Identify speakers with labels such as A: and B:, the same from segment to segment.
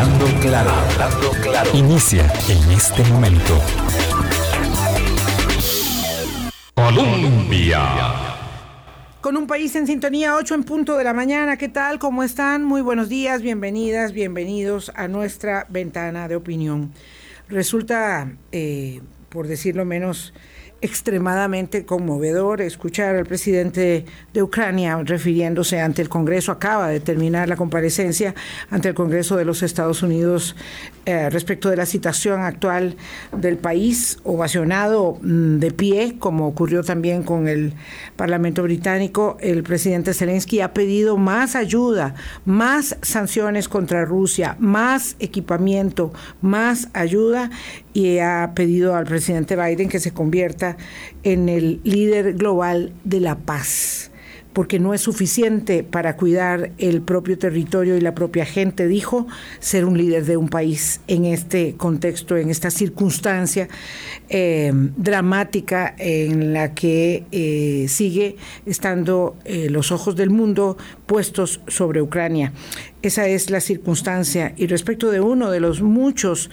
A: Hablando claro, hablando claro. Inicia en este momento. Colombia.
B: Con un país en sintonía, 8 en punto de la mañana. ¿Qué tal? ¿Cómo están? Muy buenos días, bienvenidas, bienvenidos a nuestra ventana de opinión. Resulta, eh, por decirlo menos, extremadamente conmovedor escuchar al presidente de Ucrania refiriéndose ante el Congreso, acaba de terminar la comparecencia ante el Congreso de los Estados Unidos eh, respecto de la situación actual del país, ovacionado mm, de pie, como ocurrió también con el Parlamento británico, el presidente Zelensky ha pedido más ayuda, más sanciones contra Rusia, más equipamiento, más ayuda y ha pedido al presidente Biden que se convierta en el líder global de la paz porque no es suficiente para cuidar el propio territorio y la propia gente, dijo, ser un líder de un país en este contexto, en esta circunstancia eh, dramática en la que eh, sigue estando eh, los ojos del mundo puestos sobre Ucrania. Esa es la circunstancia. Y respecto de uno de los muchos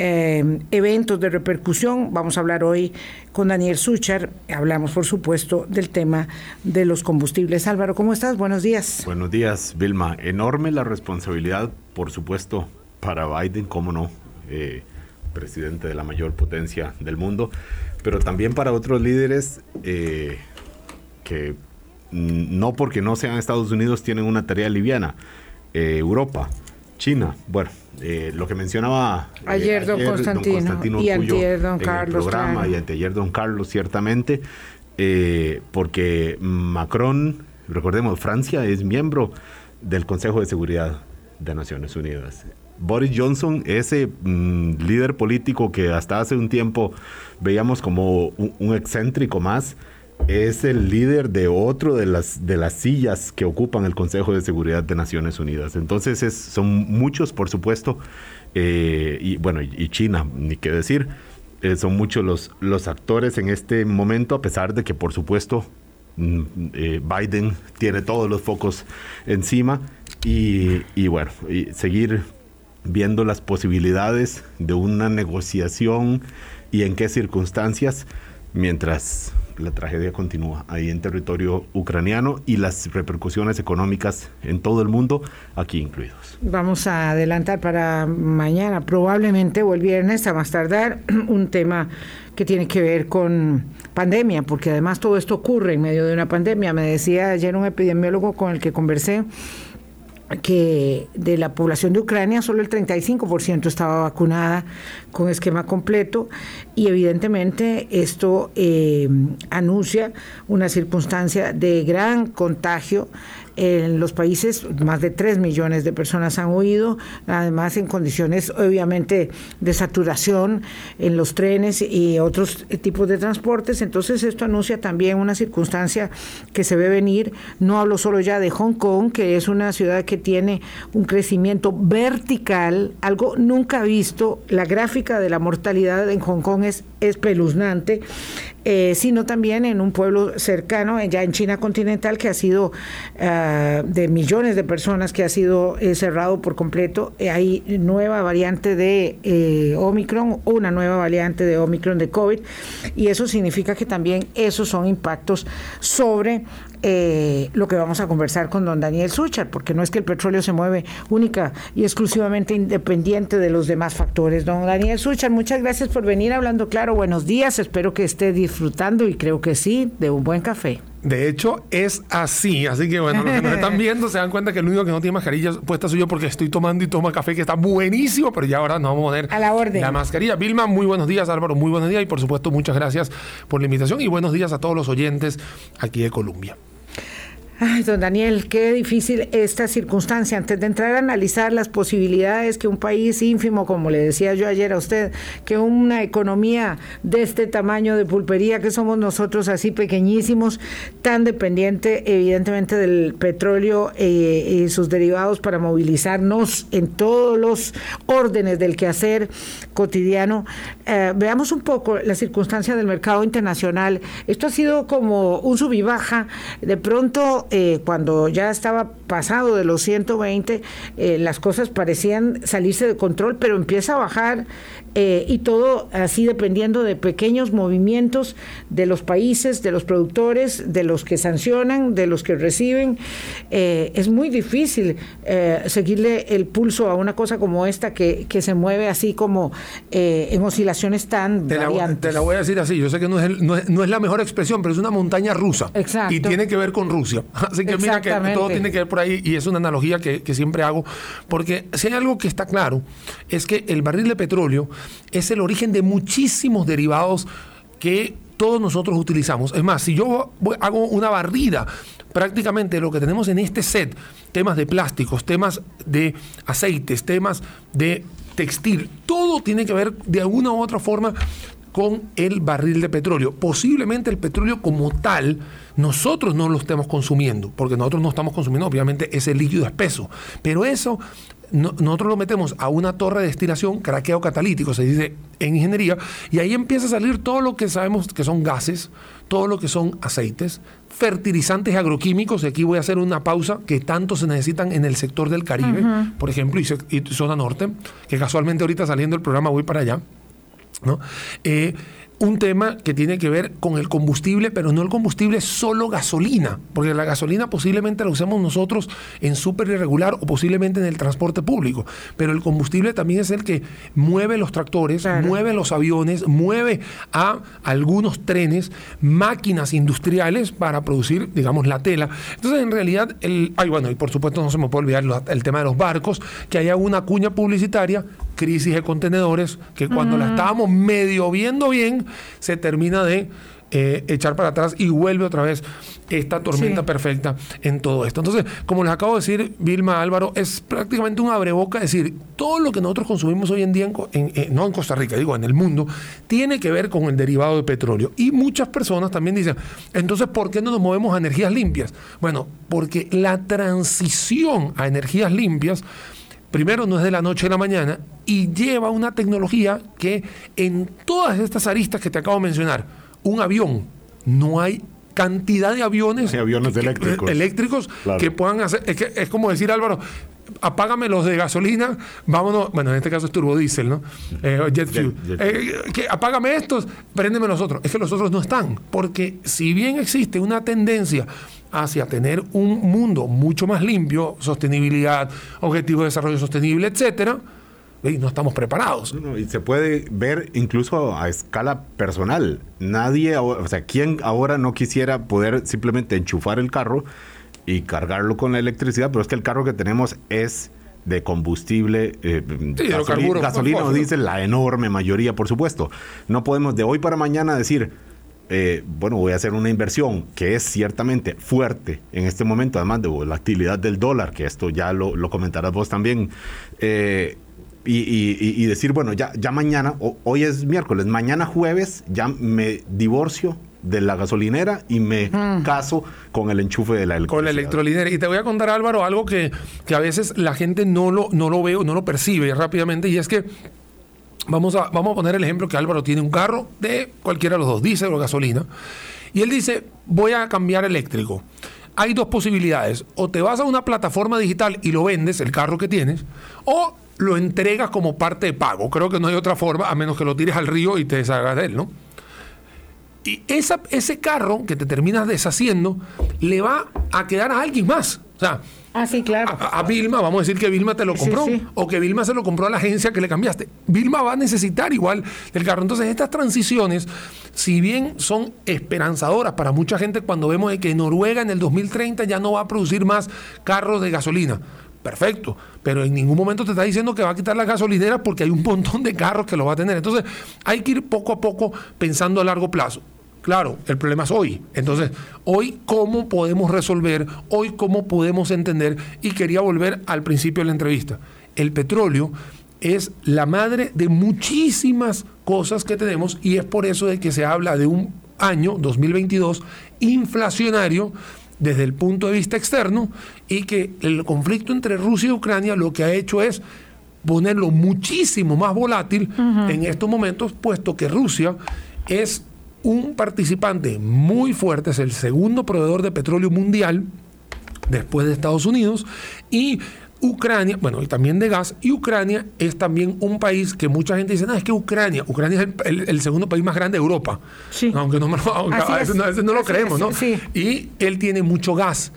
B: eventos de repercusión, vamos a hablar hoy con Daniel Suchar. Hablamos, por supuesto, del tema de los combustibles. Álvaro, ¿cómo estás? Buenos días.
C: Buenos días, Vilma. Enorme la responsabilidad, por supuesto, para Biden, cómo no, eh, presidente de la mayor potencia del mundo, pero también para otros líderes eh, que no porque no sean Estados Unidos tienen una tarea liviana eh, Europa, China, bueno, eh, lo que mencionaba
B: eh, ayer, don, Constantino, y ayer don Carlos.
C: programa, y ayer don Carlos, ciertamente, porque Macron, recordemos, Francia es miembro del Consejo de Seguridad de Naciones Unidas. Boris Johnson, ese mm, líder político que hasta hace un tiempo veíamos como un excéntrico más, es el líder de otro de las, de las sillas que ocupan el Consejo de Seguridad de Naciones Unidas. Entonces son muchos, por supuesto, eh, y bueno, y China, ni qué decir, eh, son muchos los, los actores en este momento, a pesar de que, por supuesto, mm, eh, Biden tiene todos los focos encima y, y bueno, y seguir viendo las posibilidades de una negociación y en qué circunstancias mientras la tragedia continúa ahí en territorio ucraniano y las repercusiones económicas en todo el mundo, aquí incluidos.
B: Vamos a adelantar para mañana, probablemente o el viernes, a más tardar, un tema que tiene que ver con pandemia, porque además todo esto ocurre en medio de una pandemia. Me decía ayer un epidemiólogo con el que conversé, que de la población de Ucrania solo el 35% estaba vacunada con esquema completo y evidentemente esto eh, anuncia una circunstancia de gran contagio en los países más de 3 millones de personas han huido, además en condiciones obviamente de saturación en los trenes y otros tipos de transportes. Entonces esto anuncia también una circunstancia que se ve venir. No hablo solo ya de Hong Kong, que es una ciudad que tiene un crecimiento vertical, algo nunca visto. La gráfica de la mortalidad en Hong Kong es espeluznante. Eh, sino también en un pueblo cercano, ya en China continental, que ha sido ah, de millones de personas, que ha sido eh, cerrado por completo. Eh, hay nueva variante de Omicron, una nueva variante de Omicron de COVID, y eso significa que también esos son impactos sobre eh, lo que vamos a conversar con don Daniel Suchar, porque no es que el petróleo se mueve única y exclusivamente independiente de los demás factores. Don Daniel Suchar, muchas gracias por venir hablando claro. Buenos días, espero que esté disfrutando y creo que sí, de un buen café.
D: De hecho, es así. Así que bueno, los que nos están viendo se dan cuenta que el único que no tiene mascarilla puesta soy yo porque estoy tomando y toma café que está buenísimo, pero ya ahora nos vamos a poner
B: a la orden.
D: La mascarilla. Vilma, muy buenos días. Álvaro, muy buenos días. Y por supuesto, muchas gracias por la invitación y buenos días a todos los oyentes aquí de Colombia.
B: Ay, don Daniel, qué difícil esta circunstancia. Antes de entrar a analizar las posibilidades que un país ínfimo, como le decía yo ayer a usted, que una economía de este tamaño de pulpería que somos nosotros, así pequeñísimos, tan dependiente evidentemente del petróleo eh, y sus derivados para movilizarnos en todos los órdenes del quehacer cotidiano. Eh, veamos un poco la circunstancia del mercado internacional. Esto ha sido como un sub y baja. De pronto eh, cuando ya estaba pasado de los 120, eh, las cosas parecían salirse de control, pero empieza a bajar eh, y todo así dependiendo de pequeños movimientos de los países, de los productores, de los que sancionan, de los que reciben. Eh, es muy difícil eh, seguirle el pulso a una cosa como esta que, que se mueve así como en oscilaciones tan
D: te la,
B: variantes.
D: te la voy a decir así, yo sé que no es, no, es, no es la mejor expresión, pero es una montaña rusa.
B: Exacto.
D: Y tiene que ver con Rusia. Así que mira que todo tiene que ver por ahí y es una analogía que, que siempre hago, porque si hay algo que está claro, es que el barril de petróleo es el origen de muchísimos derivados que todos nosotros utilizamos. Es más, si yo hago una barrida prácticamente lo que tenemos en este set, temas de plásticos, temas de aceites, temas de textil, todo tiene que ver de alguna u otra forma con el barril de petróleo. Posiblemente el petróleo como tal, nosotros no lo estemos consumiendo, porque nosotros no estamos consumiendo obviamente ese líquido espeso, pero eso no- nosotros lo metemos a una torre de destilación, craqueo catalítico, se dice en ingeniería, y ahí empieza a salir todo lo que sabemos que son gases, todo lo que son aceites, fertilizantes agroquímicos, y aquí voy a hacer una pausa, que tanto se necesitan en el sector del Caribe, por ejemplo, y, se- y zona norte, que casualmente ahorita saliendo el programa voy para allá. ¿no? Eh, un tema que tiene que ver con el combustible, pero no el combustible solo gasolina, porque la gasolina posiblemente la usamos nosotros en súper irregular o posiblemente en el transporte público, pero el combustible también es el que mueve los tractores,
B: Claro.
D: mueve los aviones, mueve a algunos trenes, máquinas industriales para producir, digamos, la tela. Entonces, en realidad, el, ay, bueno, y por supuesto no se me puede olvidar lo- el tema de los barcos, que haya una cuña publicitaria, crisis de contenedores, que cuando la estábamos medio viendo bien, se termina de eh, echar para atrás y vuelve otra vez esta tormenta
B: Sí.
D: perfecta en todo esto. Entonces, como les acabo de decir, Vilma Álvaro, es prácticamente un abreboca decir, todo lo que nosotros consumimos hoy en día, en Co- en- eh, no en Costa Rica, digo, en el mundo, tiene que ver con el derivado de petróleo. Y muchas personas también dicen, entonces, ¿por qué no nos movemos a energías limpias? Bueno, porque la transición a energías limpias primero no es de la noche a la mañana y lleva una tecnología que en todas estas aristas que te acabo de mencionar, un avión, no hay cantidad de aviones,
C: Hay aviones
D: que-
C: eléctricos.
D: eléctricos
C: Claro.
D: que puedan hacer, es, que- es como decir Álvaro, apágame los de gasolina, vámonos, bueno, en este caso es turbodiesel, ¿no? Eh, jet fuel.
C: jet
D: Eh, que apágame estos, préndeme los otros. Es que los otros no están, porque si bien existe una tendencia hacia tener un mundo mucho más limpio, sostenibilidad, objetivos de desarrollo sostenible, etcétera, ey, no estamos preparados.
C: No, y se puede ver incluso a escala personal. Nadie, o sea, ¿quién ahora no quisiera poder simplemente enchufar el carro y cargarlo con la electricidad? Pero es que el carro que tenemos es de combustible, eh, gasolina o diésel, la enorme mayoría, por supuesto. No podemos de hoy para mañana decir, eh, bueno, voy a hacer una inversión que es ciertamente fuerte en este momento, además de la actividad del dólar, que esto ya lo, lo comentarás vos también, eh, y, y- y- decir, bueno, ya, ya mañana, o- hoy es miércoles, mañana jueves ya me divorcio de la gasolinera y me caso con el enchufe de la electricidad.
D: Con la electrolinera. Y te voy a contar, Álvaro, algo que, que a veces la gente no lo, no lo ve no lo percibe rápidamente, y es que vamos a, vamos a poner el ejemplo que Álvaro tiene un carro de cualquiera de los dos, diésel o gasolina, y él dice, voy a cambiar eléctrico. Hay dos posibilidades, o te vas a una plataforma digital y lo vendes, el carro que tienes, o lo entregas como parte de pago. Creo que no hay otra forma, a menos que lo tires al río y te deshagas de él, ¿no? Y ese carro que te terminas deshaciendo le va a quedar a alguien más. O sea,
B: Ah, sí, claro.
D: a, a Vilma, vamos a decir que Vilma te lo
B: Sí,
D: compró,
B: sí.
D: o que Vilma se lo compró a la agencia que le cambiaste. Vilma va a necesitar igual del carro. Entonces, estas transiciones, si bien son esperanzadoras para mucha gente cuando vemos de que Noruega en el 2030 ya no va a producir más carros de gasolina. Perfecto, pero en ningún momento te está diciendo que va a quitar las gasolineras porque hay un montón de carros que lo va a tener. Entonces, hay que ir poco a poco pensando a largo plazo. Claro, el problema es hoy. Entonces, hoy cómo podemos resolver, hoy cómo podemos entender, y quería volver al principio de la entrevista. El petróleo es la madre de muchísimas cosas que tenemos y es por eso de que se habla de un año 2022 inflacionario desde el punto de vista externo y que el conflicto entre Rusia y Ucrania lo que ha hecho es ponerlo muchísimo más volátil en estos momentos, puesto que Rusia es un participante muy fuerte, es el segundo proveedor de petróleo mundial después de Estados Unidos, y Ucrania, bueno, y también de gas, y Ucrania es también un país que mucha gente dice, no, es que Ucrania, Ucrania es el, el- el segundo país más grande de Europa.
B: Sí.
D: Aunque no, aunque a veces,
B: es.
D: no- a veces no lo
B: Así
D: creemos,
B: es,
D: ¿no?
B: sí.
D: Y él tiene mucho gas.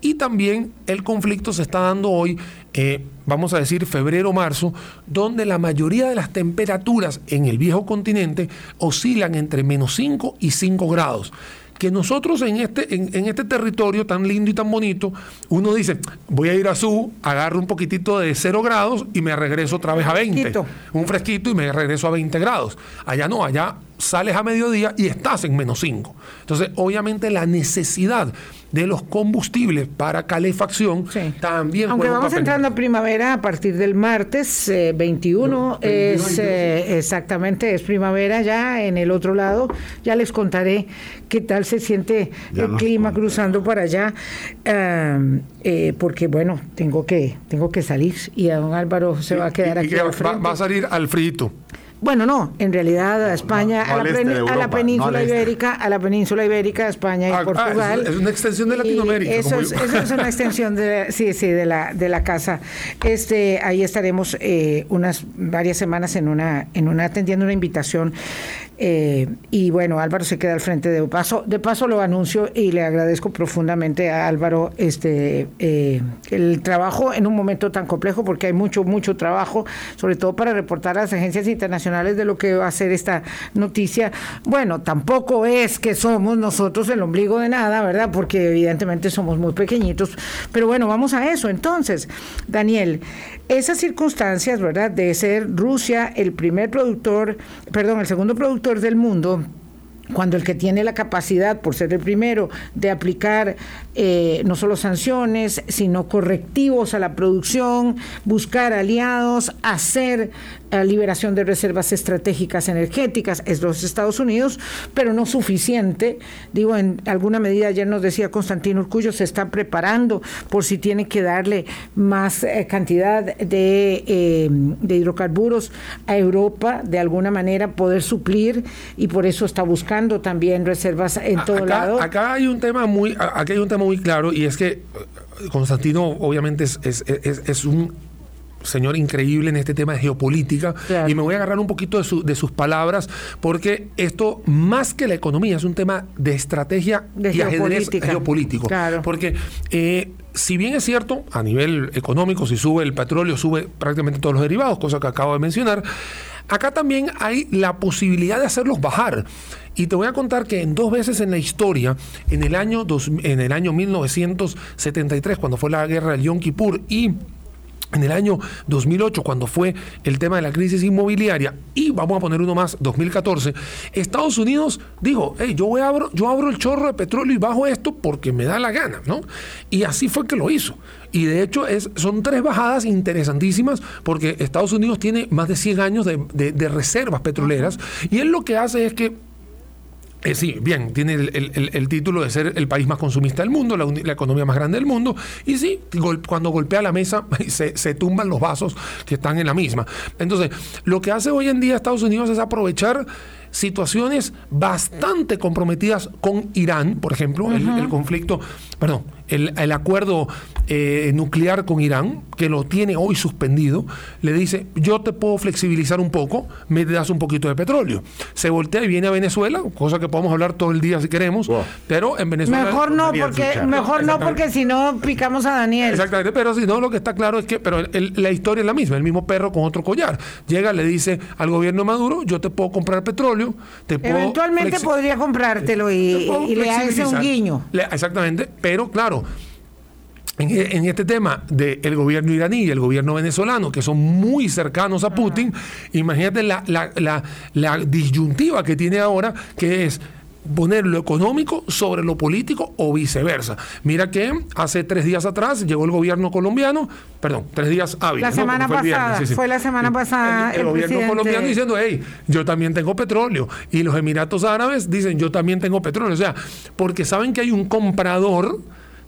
D: Y también el conflicto se está dando hoy, eh, vamos a decir, febrero-marzo, donde la mayoría de las temperaturas en el viejo continente oscilan entre menos 5 y 5 grados. Que nosotros en este, en, en este territorio tan lindo y tan bonito, uno dice, voy a ir a Su, agarro un poquitito de 0 grados y me regreso otra vez a 20.
B: Fresquito.
D: Un fresquito y me regreso a 20 grados. Allá no, allá sales a mediodía y estás en menos 5. Entonces, obviamente la necesidad de los combustibles para calefacción
B: Sí.
D: también
B: Aunque vamos
D: papel
B: entrando a primavera a partir del martes eh, 21, es eh, exactamente, es primavera ya en el otro lado. Ya les contaré qué tal se siente
C: Ya
B: el clima cruzando por allá, eh, porque bueno, tengo que, tengo que salir y a don Álvaro se va a quedar
D: Y- y
B: aquí.
D: que
B: al
D: va, va a salir al frito.
B: Bueno, no, en realidad a España,
C: no, no
B: a, la
C: este
B: a la
C: no
B: península
C: este.
B: ibérica, a la península ibérica, España y
D: Ah, ah,
B: Portugal.
D: es- es una extensión de Latinoamérica,
B: Eso,
D: como
B: es,
D: yo.
B: eso es una extensión de, sí, sí, de la de la casa. Este, ahí estaremos eh, unas varias semanas en una en una atendiendo una invitación eh, y bueno, Álvaro se queda al frente de paso. De paso lo anuncio y le agradezco profundamente a Álvaro este eh, el trabajo en un momento tan complejo porque hay mucho mucho trabajo, sobre todo para reportar a las agencias internacionales de lo que va a ser esta noticia. Bueno, tampoco es que somos nosotros el ombligo de nada, ¿verdad? Porque evidentemente somos muy pequeñitos, pero bueno, vamos a eso. Entonces, Daniel, esas circunstancias, ¿verdad? De ser Rusia el primer productor, perdón, el segundo productor del mundo, cuando el que tiene la capacidad, por ser el primero, de aplicar eh, no solo sanciones, sino correctivos a la producción, buscar aliados, hacer liberación de reservas estratégicas energéticas, es los Estados Unidos, pero no suficiente. Digo, en alguna medida, ayer nos decía Constantino Urcullo, se está preparando por si tiene que darle más eh, cantidad de, eh, de hidrocarburos a Europa, de alguna manera poder suplir, y por eso está buscando también reservas en todo
D: acá,
B: lado.
D: acá hay un tema muy, a- aquí hay un tema muy claro y es que eh, Constantino obviamente es, es- es- es un señor increíble en este tema de geopolítica
B: Claro.
D: y me voy a agarrar un poquito de, su- de sus palabras porque esto más que la economía es un tema de estrategia
B: De
D: y ajedrez geopolítico
B: Claro.
D: porque eh, si bien es cierto a nivel económico si sube el petróleo sube prácticamente todos los derivados cosa que acabo de mencionar acá también hay la posibilidad de hacerlos bajar y te voy a contar que en dos veces en la historia, en el año, dos- en el año 1973, cuando fue la guerra del Yom Kippur, y en el año 2008, cuando fue el tema de la crisis inmobiliaria, y vamos a poner uno más, 2014, Estados Unidos dijo, hey, yo, voy a abro, yo abro el chorro de petróleo y bajo esto porque me da la gana, ¿no? Y así fue que lo hizo. Y de hecho es, son tres bajadas interesantísimas porque Estados Unidos tiene más de 100 años de, de- de reservas petroleras y él lo que hace es que eh, sí, bien, tiene el, el- título de ser el país más consumista del mundo, la, la economía más grande del mundo, y sí, gol- cuando golpea la mesa se, se tumban los vasos que están en la misma. Entonces, lo que hace hoy en día Estados Unidos es aprovechar situaciones bastante comprometidas con Irán, por ejemplo, el, el conflicto, perdón, el, el acuerdo eh, nuclear con Irán, que lo tiene hoy suspendido, le dice, yo te puedo flexibilizar un poco, me das un poquito de petróleo. Se voltea y viene a Venezuela, cosa que podemos hablar todo el día si queremos,
C: Wow.
D: pero en Venezuela...
B: Mejor no, porque mejor no porque si no picamos a Daniel.
D: Exactamente, pero si no, lo que está claro es que, pero el- la historia es la misma, el mismo perro con otro collar. Llega, le dice al gobierno de Maduro, yo te puedo comprar petróleo, te puedo...
B: Eventualmente podría comprártelo
D: te
B: y, y le hace un guiño.
D: Le- exactamente, pero claro, en, e- este tema del gobierno iraní y el gobierno venezolano, que son muy cercanos a Putin, imagínate la, la- la- la disyuntiva que tiene ahora, que es poner lo económico sobre lo político o viceversa. Mira que hace tres días atrás llegó el gobierno colombiano, perdón, tres días hábiles.
B: La
D: ¿no?
B: semana pasada, fue la semana pasada
D: El, el
B: el
D: gobierno
B: presidente-
D: colombiano diciendo, hey, yo también tengo petróleo. Y los Emiratos Árabes dicen, yo también tengo petróleo. O sea, porque saben que hay un comprador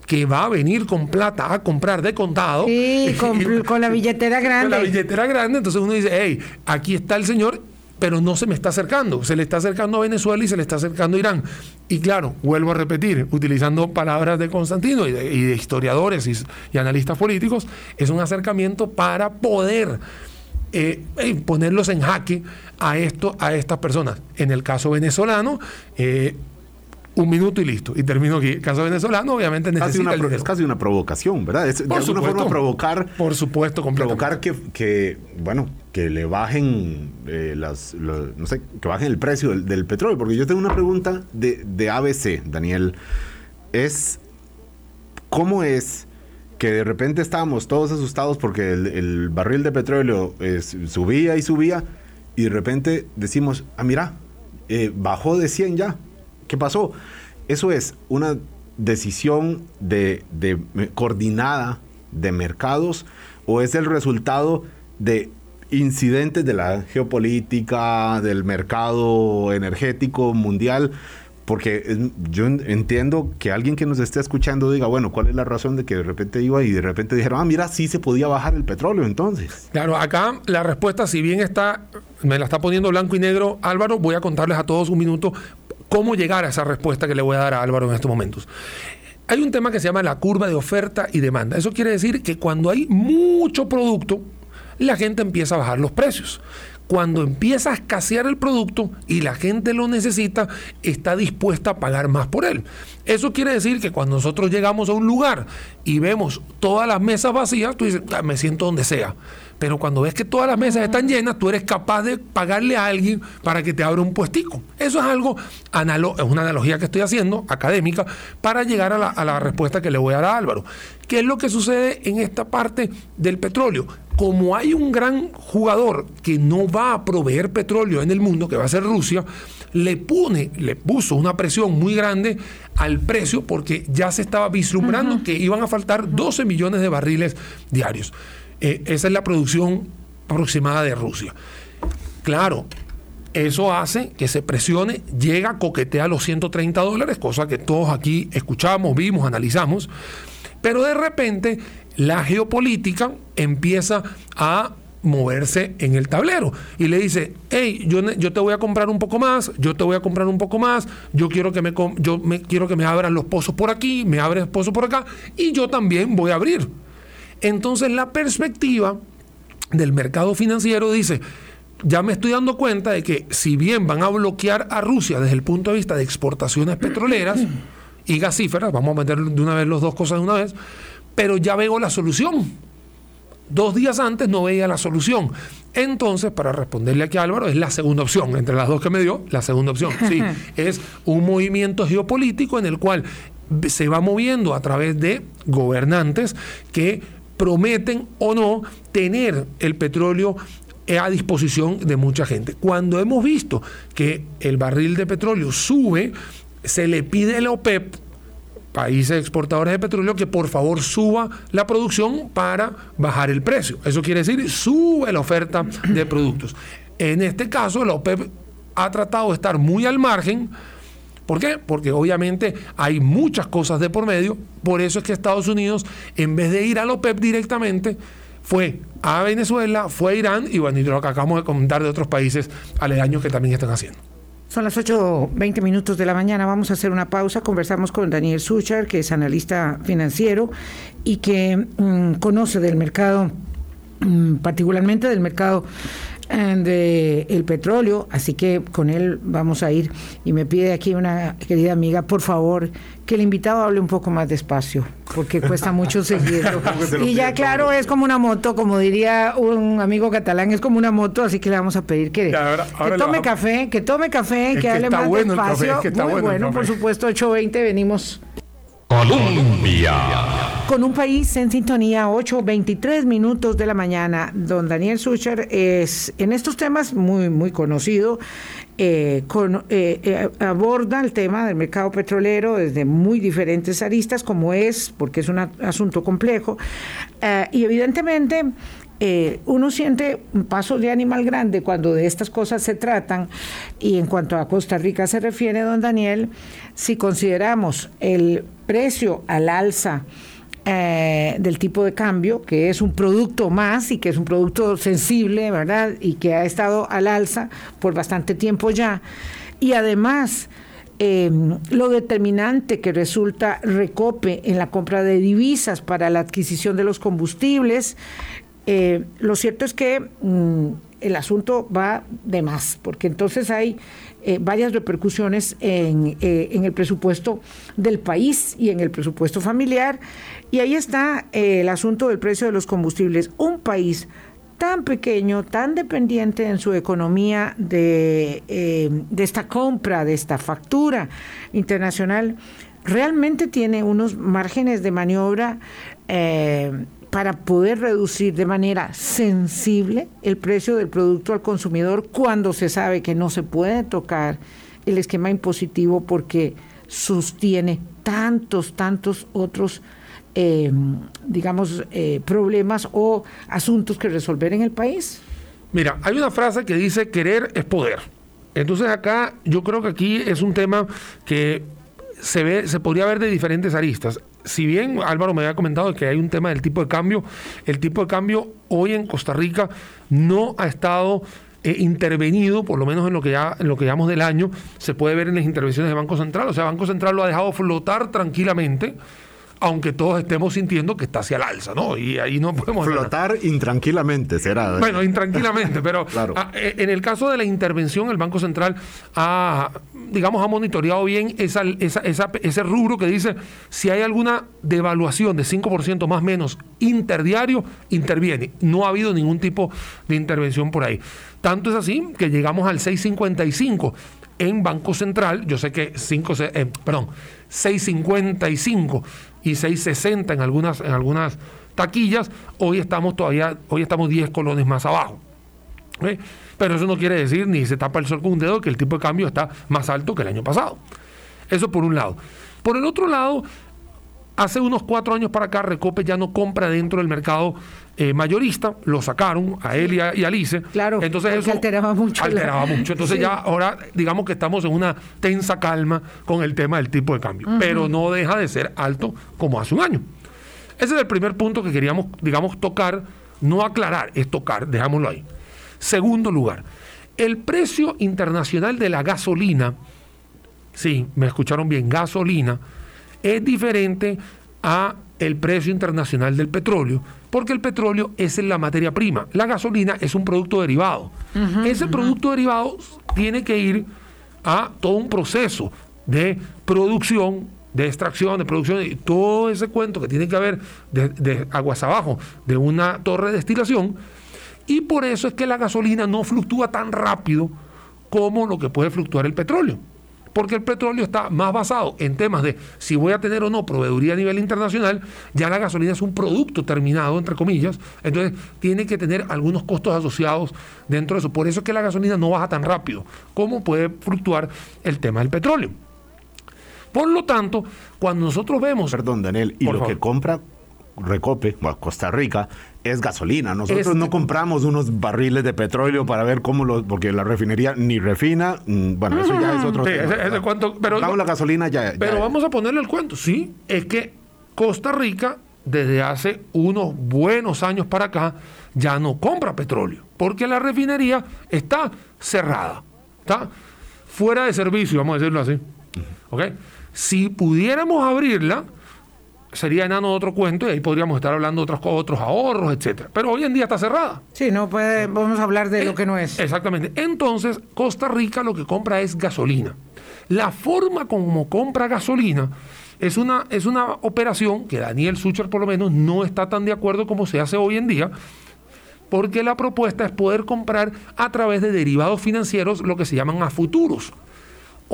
D: que va a venir con plata a comprar de contado.
B: Sí, con, con la billetera
D: Con la
B: grande.
D: billetera grande. Entonces uno dice, hey, aquí está el señor. Pero no se me está acercando. Se le está acercando a Venezuela y se le está acercando a Irán. Y claro, vuelvo a repetir, utilizando palabras de Constantino y de, historiadores y, analistas políticos, es un acercamiento para poder eh, eh, ponerlos en jaque a, esto, a estas personas. En el caso venezolano, eh, un minuto y listo. Y termino aquí. caso venezolano, obviamente necesita.
C: es casi una provocación, ¿verdad? Es, de alguna forma provocar.
D: Por supuesto,
C: Provocar que, que, bueno, que le bajen eh, las. no sé, que bajen el precio del, petróleo. Porque yo tengo una pregunta de, de ABC, Daniel. Es. ¿Cómo es.? que de repente estábamos todos asustados porque el, barril de petróleo subía y subía y de repente decimos, ah, mira, eh, bajó de 100 ya. ¿Qué pasó? Eso es una decisión de, coordinada de mercados o es el resultado de incidentes de la geopolítica, del mercado energético mundial, porque yo entiendo que alguien que nos esté escuchando diga, bueno, ¿cuál es la razón de que de repente iba y de repente dijeron, ah, mira, sí se podía bajar el petróleo entonces?
D: Claro, acá la respuesta, si bien está, me la está poniendo blanco y negro Álvaro, voy a contarles a todos un minuto cómo llegar a esa respuesta que le voy a dar a Álvaro en estos momentos. Hay un tema que se llama la curva de oferta y demanda. Eso quiere decir que cuando hay mucho producto, la gente empieza a bajar los precios. Cuando empieza a escasear el producto y la gente lo necesita, está dispuesta a pagar más por él. Eso quiere decir que cuando nosotros llegamos a un lugar y vemos todas las mesas vacías, tú dices, ah, me siento donde sea. Pero cuando ves que todas las mesas están llenas, tú eres capaz de pagarle a alguien para que te abra un puestico. Eso es algo, es una analogía que estoy haciendo, académica, para llegar a la, a la respuesta que le voy a dar a Álvaro. ¿Qué es lo que sucede en esta parte del petróleo? Como hay un gran jugador que no va a proveer petróleo en el mundo, que va a ser Rusia, le pone, le puso una presión muy grande al precio porque ya se estaba vislumbrando que iban a faltar 12 millones de barriles diarios. Eh, esa es la producción aproximada de Rusia. Claro, eso hace que se presione, llega, coquetea los 130 dólares, cosa que todos aquí escuchamos, vimos, analizamos, pero de repente la geopolítica empieza a moverse en el tablero y le dice, hey, yo, yo te voy a comprar un poco más, yo te voy a comprar un poco más, yo quiero que me, yo me, quiero que me abran los pozos por aquí, me abres pozos por acá y yo también voy a abrir. Entonces la perspectiva del mercado financiero dice, ya me estoy dando cuenta de que si bien van a bloquear a Rusia desde el punto de vista de exportaciones petroleras y gasíferas, vamos a meter de una vez las dos cosas de una vez, pero ya veo la solución. Dos días antes no veía la solución. Entonces, para responderle aquí a Álvaro, es la segunda opción. Entre las dos que me dio, la segunda opción. Sí, es un movimiento geopolítico en el cual se va moviendo a través de gobernantes que prometen o no tener el petróleo a disposición de mucha gente. Cuando hemos visto que el barril de petróleo sube, se le pide a la OPEP, países exportadores de petróleo, que por favor suba la producción para bajar el precio. Eso quiere decir, sube la oferta de productos. En este caso, la OPEP ha tratado de estar muy al margen, ¿Por qué? Porque obviamente hay muchas cosas de por medio. Por eso es que Estados Unidos, en vez de ir a la OPEP directamente, fue a Venezuela, fue a Irán y bueno, y lo que acabamos de comentar de otros países aledaños que también están haciendo.
B: Son las 8.20 minutos de la mañana. Vamos a hacer una pausa. Conversamos con Daniel Suchar, que es analista financiero y que mm, conoce del mercado, mm, particularmente del mercado de el petróleo, así que con él vamos a ir. Y me pide aquí una querida amiga, por favor, que el invitado hable un poco más despacio, porque cuesta mucho seguirlo. y ya claro, es como una moto, como diría un amigo catalán, es como una moto, así que le vamos a pedir que, tome café, que tome café, que hable más despacio. Muy bueno, por supuesto, 8.20 venimos
A: Colombia.
B: Con un país en sintonía, 8.23 minutos de la mañana. Don Daniel Sucher es en estos temas muy, muy conocido. Eh, eh, eh, aborda el tema del mercado petrolero desde muy diferentes aristas, como es, porque es un asunto complejo. y evidentemente uno siente un paso de animal grande cuando de estas cosas se tratan y en cuanto a Costa Rica se refiere, don Daniel, si consideramos el precio al alza eh, del tipo de cambio, que es un producto más y que es un producto sensible, ¿verdad? Y que ha estado al alza por bastante tiempo ya. Y además, eh, lo determinante que resulta Recope en la compra de divisas para la adquisición de los combustibles, eh, lo cierto es que mm, el asunto va de más, porque entonces hay eh, varias repercusiones en, el presupuesto del país y en el presupuesto familiar. Y ahí está eh, el asunto del precio de los combustibles. Un país tan pequeño, tan dependiente en su economía de, de esta compra, de esta factura internacional, realmente tiene unos márgenes de maniobra para poder reducir de manera sensible el precio del producto al consumidor cuando se sabe que no se puede tocar el esquema impositivo porque sostiene tantos, tantos otros, eh, digamos, eh, problemas o asuntos que resolver en el país?
D: Mira, hay una frase que dice querer es poder. Entonces acá yo creo que aquí es un tema que se ve, se podría ver de diferentes aristas si bien Álvaro me había comentado que hay un tema del tipo de cambio, el tipo de cambio hoy en Costa Rica no ha estado eh, intervenido, por lo menos en lo que ya en lo que llamamos del año, se puede ver en las intervenciones del Banco Central. O sea, Banco Central lo ha dejado flotar tranquilamente aunque todos estemos sintiendo que está hacia el alza, ¿no? Y ahí no podemos...
C: Flotar intranquilamente, será.
D: Bueno, intranquilamente, pero ah, eh, en el caso de la intervención, el Banco Central ha, digamos, ha monitoreado bien esa, ese rubro que dice si hay alguna devaluación de 5% más o menos interdiario, interviene. No ha habido ningún tipo de intervención por ahí. Tanto es así que llegamos al 655 en Banco Central, yo sé que 5, eh, perdón, 655 y 660 en algunas, en algunas taquillas, hoy estamos todavía, hoy estamos 10 colones más abajo. Pero eso no quiere decir, ni se tapa el sol con un dedo, que el tipo de cambio está más alto que el año pasado. Eso por un lado. Por el otro lado, hace unos cuatro años para acá, Recope ya no compra dentro del mercado eh, mayorista, lo sacaron a él y a, Alice.
B: Claro,
D: entonces eso
B: alteraba mucho.
D: Alteraba mucho. Entonces ya ahora digamos que estamos en una tensa calma con el tema del tipo de cambio, pero no deja de ser alto como hace un año. Ese es el primer punto que queríamos, digamos, tocar, no aclarar, es tocar, dejámoslo ahí. Segundo lugar, el precio internacional de la gasolina, sí, me escucharon bien, gasolina, es diferente a el precio internacional del petróleo, porque el petróleo es la materia prima, la gasolina es un producto derivado. Ese producto derivado tiene que ir a todo un proceso de producción, de extracción, de producción, y todo ese cuento que tiene que haber de, de aguas abajo de una torre de destilación, y por eso es que la gasolina no fluctúa tan rápido como lo que puede fluctuar el petróleo porque el petróleo está más basado en temas de si voy a tener o no proveeduría a nivel internacional, ya la gasolina es un producto terminado, entre comillas, entonces tiene que tener algunos costos asociados dentro de eso. Por eso es que la gasolina no baja tan rápido como puede fluctuar el tema del petróleo. Por lo tanto, cuando nosotros vemos...
C: Perdón, Daniel, y lo que compra Recope, Costa Rica, es gasolina. Nosotros no compramos unos barriles de petróleo para ver cómo los, porque la refinería ni refina. Mm, bueno, eso ya es otro
D: tema. pero,
C: la gasolina ya.
D: Pero vamos a ponerle el cuento. Sí, es que Costa Rica, desde hace unos buenos años para acá, ya no compra petróleo, porque la refinería está cerrada, está fuera de servicio, vamos a decirlo así. ¿Ok? Si pudiéramos abrirla, sería enano otro cuento y ahí podríamos estar hablando de otros, otros ahorros, etcétera. Pero hoy en día está cerrada.
B: Sí, no puede, vamos a hablar de lo que no es.
D: Exactamente. Entonces, Costa Rica lo que compra es gasolina. La forma como compra gasolina es una, es una operación que Daniel Sucher por lo menos no está tan de acuerdo como se hace hoy en día, porque la propuesta es poder comprar a través de derivados financieros lo que se llaman a futuros.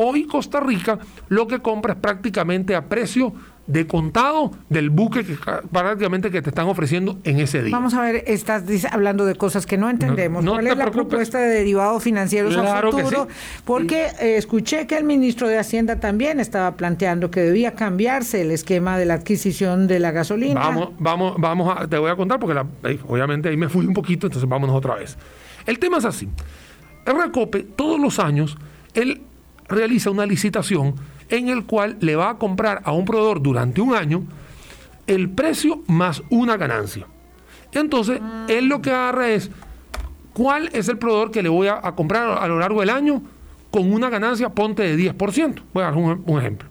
D: Hoy Costa Rica lo que compra es prácticamente a precio de contado del buque que prácticamente que te están ofreciendo en ese día.
B: Vamos a ver, estás hablando de cosas que no entendemos. ¿Cuál es la propuesta de derivados financieros a futuro? Porque eh, escuché que el ministro de Hacienda también estaba planteando que debía cambiarse el esquema de la adquisición de la gasolina.
D: Vamos, vamos, vamos a, te voy a contar porque obviamente ahí me fui un poquito, entonces vámonos otra vez. El tema es así. El Recope todos los años él realiza una licitación en el cual le va a comprar a un proveedor durante un año el precio más una ganancia. Entonces, él lo que agarra es cuál es el proveedor que le voy a, a comprar a lo largo del año con una ganancia, ponte de 10%. Voy a dar un, un ejemplo.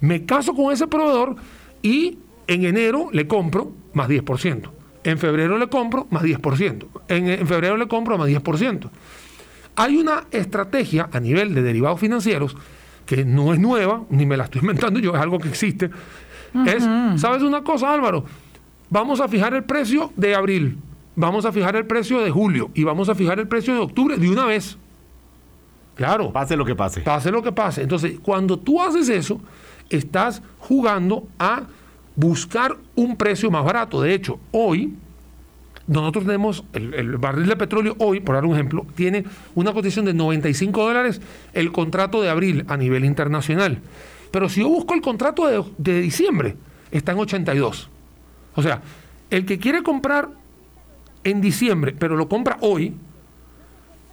D: Me caso con ese proveedor y en enero le compro más 10%. En febrero le compro más 10%. En, en febrero le compro más 10%. Hay una estrategia a nivel de derivados financieros que no es nueva, ni me la estoy inventando yo, es algo que existe. Es, ¿sabes una cosa, Álvaro? Vamos a fijar el precio de abril, vamos a fijar el precio de julio y vamos a fijar el precio de octubre de una vez. Claro.
C: Pase lo que pase.
D: Pase lo que pase. Entonces, cuando tú haces eso, estás jugando a buscar un precio más barato. De hecho, hoy nosotros tenemos el, barril de petróleo hoy, por dar un ejemplo, tiene una cotización de 95 dólares el contrato de abril a nivel internacional. Pero si yo busco el contrato de, de diciembre, está en 82. O sea, el que quiere comprar en diciembre, pero lo compra hoy,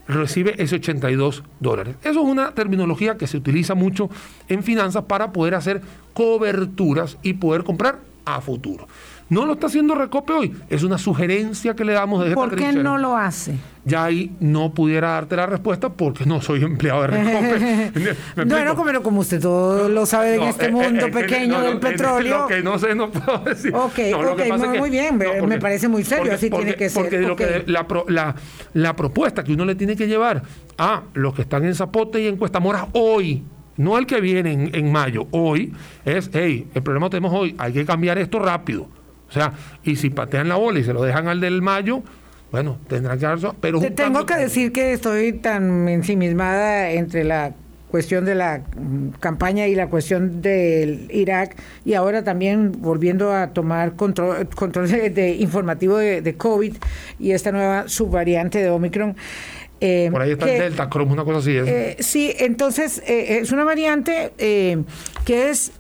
D: recibe ese 82 dólares. Eso es una terminología que se utiliza mucho en finanzas para poder hacer coberturas y poder comprar a futuro. No lo está haciendo Recope hoy, es una sugerencia que le damos desde
B: ¿Por qué no lo hace?
D: Ya ahí no pudiera darte la respuesta porque no soy empleado de Recope. ¿Me
B: Bueno,
D: explico?
B: pero como usted todo lo sabe en
D: No,
B: este
D: eh,
B: mundo
D: eh, eh,
B: pequeño
D: no, no,
B: del
D: eh,
B: petróleo.
D: Lo que no sé, no puedo decir.
B: Ok,
D: No, lo que
B: ok,
D: pasa es
B: muy-
D: que-
B: muy bien, me-
D: no,
B: me parece muy serio, así tiene que ser,
D: Porque lo que la, la, la propuesta que uno le tiene que llevar a los que están en Zapote y en Cuesta Mora hoy, no el que viene en, en mayo, hoy, es, hey, el problema que tenemos hoy, hay que cambiar esto rápido. O sea, y si patean la bola y se lo dejan al del mayo, bueno, tendrán que dar eso. Pero
B: Te tengo que decir que estoy tan ensimismada entre la cuestión de la mm, campaña y la cuestión del Irak y ahora también volviendo a tomar control, control de, de informativo de, de COVID y esta nueva subvariante de Omicron. eh,
D: Por ahí está
B: que-
D: el Delta Chrome, una cosa así. es.
B: eh, sí, entonces eh, es una variante eh, que es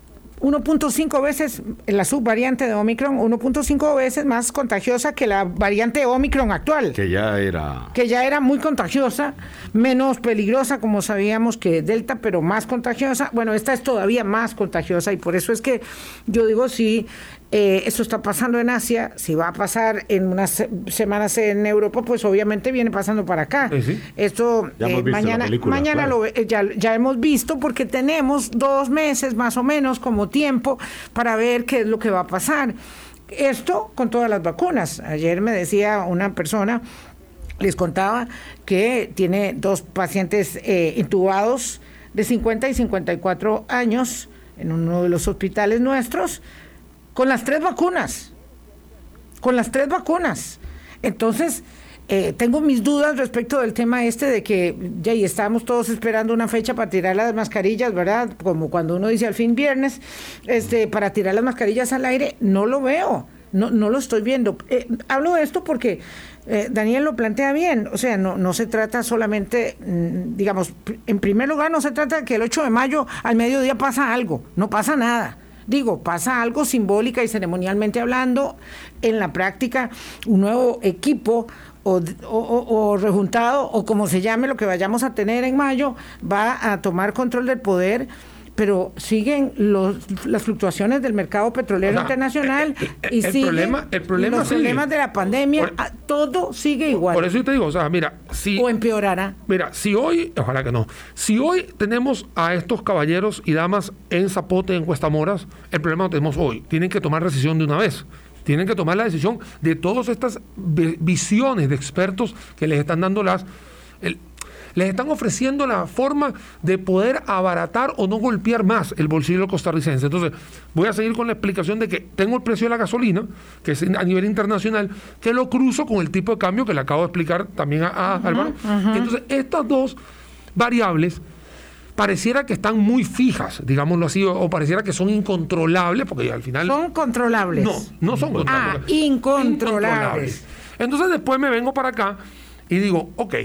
B: 1.5 veces, la subvariante de Omicron, 1.5 veces más contagiosa que la variante Omicron actual
C: Que ya era.
B: que ya era muy contagiosa, menos peligrosa como sabíamos que Delta, pero más contagiosa. Bueno, esta es todavía más contagiosa y por eso es que yo digo, si eh, esto está pasando en Asia, si va a pasar en unas se- semanas en Europa, pues obviamente viene pasando para acá.
D: Sí.
B: Esto eh, mañana,
C: película,
B: mañana
C: claro.
B: lo ya, ya hemos visto porque tenemos dos meses más o menos como tiempo para ver qué es lo que va a pasar. Esto con todas las vacunas. Ayer me decía una persona, les contaba que tiene dos pacientes eh, intubados de 50 y 54 años en uno de los hospitales nuestros con las tres vacunas con las tres vacunas. Entonces, eh, tengo mis dudas respecto del tema este de que ya y estamos todos esperando una fecha para tirar las mascarillas, ¿verdad? Como cuando uno dice al fin viernes, este, para tirar las mascarillas al aire, no lo veo, no, no lo estoy viendo. Eh, hablo de esto porque eh, Daniel lo plantea bien, o sea, no, no se trata solamente, mm, digamos, en primer lugar no se trata de que el 8 de mayo al mediodía pasa algo, no pasa nada. Digo, pasa algo simbólica y ceremonialmente hablando, en la práctica, un nuevo equipo o, o- rejuntado, o como se llame lo que vayamos a tener en mayo, va a tomar control del poder, pero siguen los, las fluctuaciones del mercado petrolero
D: O sea,
B: internacional
D: eh, eh,
B: y
D: el
B: siguen
D: problema- el problema
B: los
D: sigue.
B: problemas de la pandemia,
D: Por-
B: ah, todo sigue igual,
D: Por eso yo te digo, o sea, mira, si,
B: o empeorará.
D: Mira, si hoy, ojalá que no, si hoy tenemos a estos caballeros y damas en Zapote, en Cuestamoras, el problema lo tenemos hoy. Tienen que tomar decisión de una vez. Tienen que tomar la decisión de todas estas vi- visiones de expertos que les están dando las... el- les están ofreciendo la forma de poder abaratar o no golpear más el bolsillo costarricense. Entonces, voy a seguir con la explicación de que tengo el precio de la gasolina, que es a nivel internacional, que lo cruzo con el tipo de cambio que le acabo de explicar también a, a Álvaro. Entonces, estas dos variables pareciera que están muy fijas, digámoslo así, o, o pareciera que son incontrolables, porque al final...
B: Son controlables.
D: No, no son
B: Ah,
D: controlables.
B: incontrolables.
D: Entonces después me vengo para acá y digo, ok,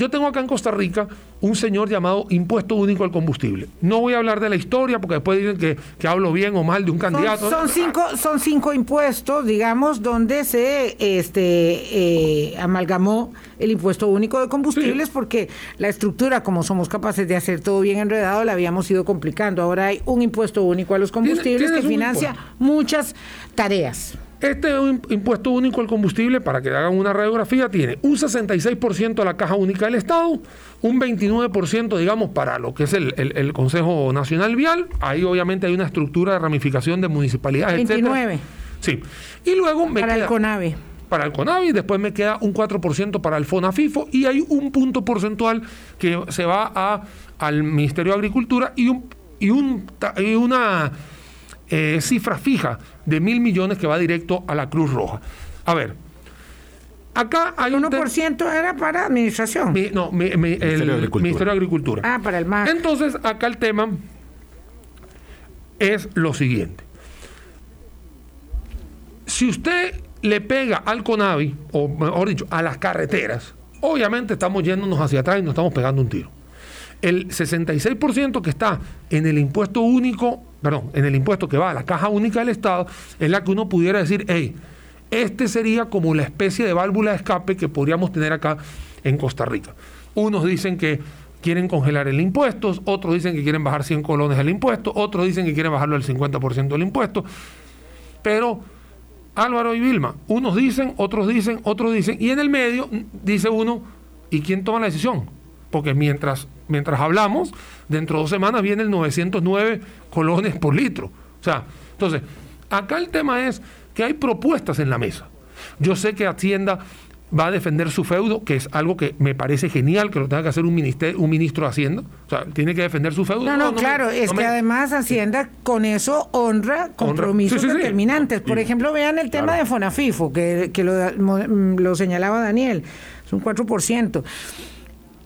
D: yo tengo acá en Costa Rica un señor llamado Impuesto Único al Combustible. No voy a hablar de la historia porque después dicen que, que hablo bien o mal de un candidato.
B: Son, son cinco, son cinco impuestos, digamos, donde se este, eh, amalgamó el impuesto único de combustibles
D: Sí.
B: porque la estructura, como somos capaces de hacer todo bien enredado, la habíamos ido complicando. Ahora hay un impuesto único a los combustibles
D: tienes
B: que financia muchas tareas.
D: Este im- impuesto único al combustible, para que hagan una radiografía, tiene un 66% a la Caja Única del Estado, un 29% digamos para lo que es el, el- el Consejo Nacional Vial, ahí obviamente hay una estructura de ramificación de municipalidades, etcétera.
B: 29
D: Sí. Y luego me
B: para el CONAVE.
D: para el CONAVI, después me queda un 4% para el FONAFIFO y hay un punto porcentual que se va a, al Ministerio de Agricultura y, un, y, un, y una eh, cifra fija de mil millones que va directo a la Cruz Roja. A ver, acá hay un... te-
B: 1% era para administración.
D: mi- no, mi- mi- el
C: de.
D: Ministerio de Agricultura.
B: Ah, para el MAC.
D: Entonces, acá el tema es lo siguiente. Si usted le pega al CONAVI, o mejor dicho, a las carreteras, obviamente estamos yéndonos hacia atrás y nos estamos pegando un tiro. El 66% que está en el impuesto único, perdón, en el impuesto que va a la caja única del Estado, es la que uno pudiera decir, hey, este sería como la especie de válvula de escape que podríamos tener acá en Costa Rica. Unos dicen que quieren congelar el impuesto, otros dicen que quieren bajar 100 colones el impuesto, otros dicen que quieren bajarlo al 50% del impuesto. Pero Álvaro y Vilma, unos dicen, otros dicen, otros dicen, y en el medio dice uno, ¿y quién toma la decisión? Porque mientras, mientras hablamos, dentro de dos semanas viene el 909 colones por litro. O sea, entonces, acá el tema es que hay propuestas en la mesa. Yo sé que Hacienda va a defender su feudo, que es algo que me parece genial que lo tenga que hacer un, ministerio, un ministro de Hacienda. O sea, tiene que defender su feudo.
B: No, no, claro, es
D: no
B: que además Hacienda con eso honra compromisos
D: Sí, sí, sí.
B: determinantes. Por ejemplo, vean el tema
C: Claro.
B: de Fonafifo, que, que lo, mo- lo señalaba Daniel, es un 4%.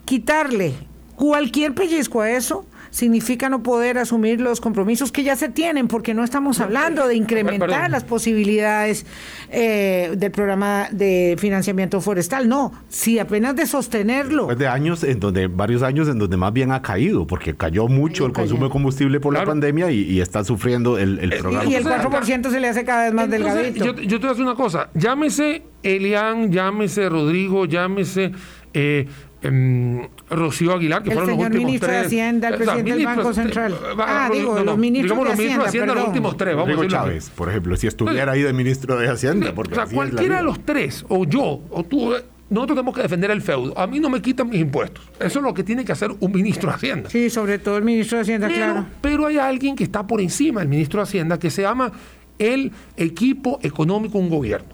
B: Quitarle cualquier pellizco a eso significa no poder asumir los compromisos que ya se tienen, porque no estamos hablando de incrementar las posibilidades eh, del programa de financiamiento forestal, no, si apenas de sostenerlo.
C: Después de años, en donde, varios años en donde más bien ha caído, porque cayó mucho el consumo
B: cayendo.
C: de combustible por
D: Claro.
C: la pandemia y, y está sufriendo el, el
D: Eh,
C: programa.
B: Y el
D: Entonces,
B: 4% se le hace cada vez más
D: Entonces,
B: delgadito.
D: Yo, yo te voy a decir una cosa. Llámese Elian, llámese Rodrigo, llámese eh, em, Rocío Aguilar, que
B: El
D: fueron los últimos
B: ministro de. Hacienda, el
D: O sea,
B: presidente del
D: ministros,
B: Banco
D: eh,
B: Central. Ah, digo, los ministros
D: digamos
B: de
D: los ministros de
B: Hacienda,
D: Hacienda, los últimos tres. Vamos así.
C: Chávez, por ejemplo, si estuviera ahí de ministro de Hacienda. Porque
D: O sea,
C: así es la
D: cualquiera de los tres, o yo, o tú, eh, nosotros tenemos que defender el feudo. A mí no me quitan mis impuestos. Eso es lo que tiene que hacer un ministro de Hacienda.
B: Sí, sobre todo el ministro de Hacienda,
D: Pero,
B: claro.
D: pero hay alguien que está por encima del ministro de Hacienda que se llama el equipo económico de un gobierno,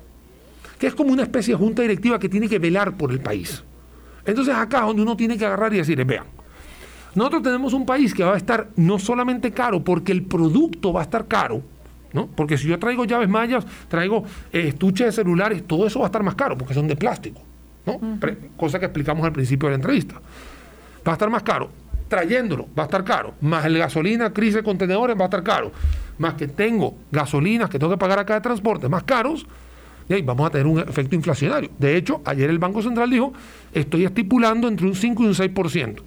D: que es como una especie de junta directiva que tiene que velar por el país. Entonces acá es donde uno tiene que agarrar y decir, vean, nosotros tenemos un país que va a estar no solamente caro, porque el producto va a estar caro, ¿no? Porque si yo traigo llaves mayas, traigo eh, estuches de celulares, todo eso va a estar más caro, porque son de plástico, ¿no? Cosa que explicamos al principio de la entrevista va a estar más caro. Trayéndolo va a estar caro. Más el gasolina, crisis de contenedores va a estar caro. Más que tengo gasolinas que tengo que pagar acá de transporte más caros. Y ahí vamos a tener un efecto inflacionario. De hecho, ayer el Banco Central dijo, estoy estipulando entre un 5 y un 6%.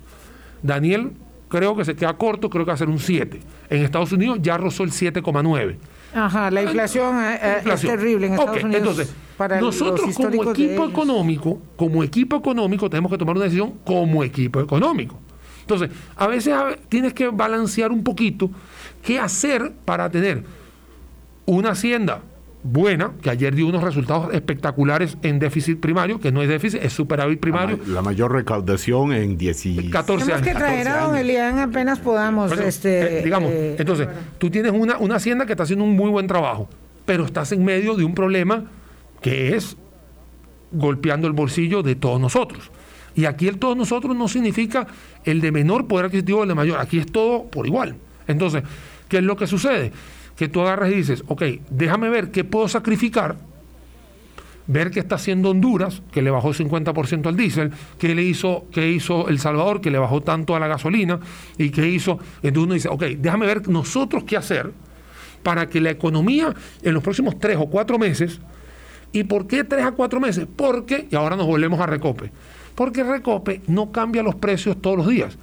D: Daniel creo que se queda corto, creo que va a ser un 7. En Estados Unidos ya rozó el 7,9.
B: Ajá, la inflación, eh, eh,
D: Inflación.
B: es terrible en Estados
D: Ok,
B: Unidos.
D: Entonces,
B: para
D: nosotros como equipo económico, como equipo económico, tenemos que tomar una decisión como equipo económico. Entonces, a veces tienes que balancear un poquito qué hacer para tener una hacienda buena, que ayer dio unos resultados espectaculares en déficit primario, que no es déficit, es superávit
C: La,
D: primario,
C: ma- la mayor recaudación en 10
D: 14
B: Tenemos
D: años.
B: que traer a don
C: 14 años.
B: Elian apenas podamos.
D: Bueno,
B: este,
D: eh, digamos,
B: eh,
D: entonces, tú tienes una, una hacienda que está haciendo un muy buen trabajo, pero estás en medio de un problema que es golpeando el bolsillo de todos nosotros. Y aquí el todos nosotros no significa el de menor poder adquisitivo o el de mayor, aquí es todo por igual. Entonces, ¿qué es lo que sucede? Que tú agarras y dices, ok, déjame ver qué puedo sacrificar, ver qué está haciendo Honduras, que le bajó el 50% al diésel, qué le hizo, qué hizo El Salvador, que le bajó tanto a la gasolina, y qué hizo. Entonces uno dice, ok, déjame ver nosotros qué hacer para que la economía en los próximos tres o cuatro meses ¿Y por qué tres a cuatro meses? Porque, y ahora nos volvemos a Recope, porque Recope no cambia los precios todos los días.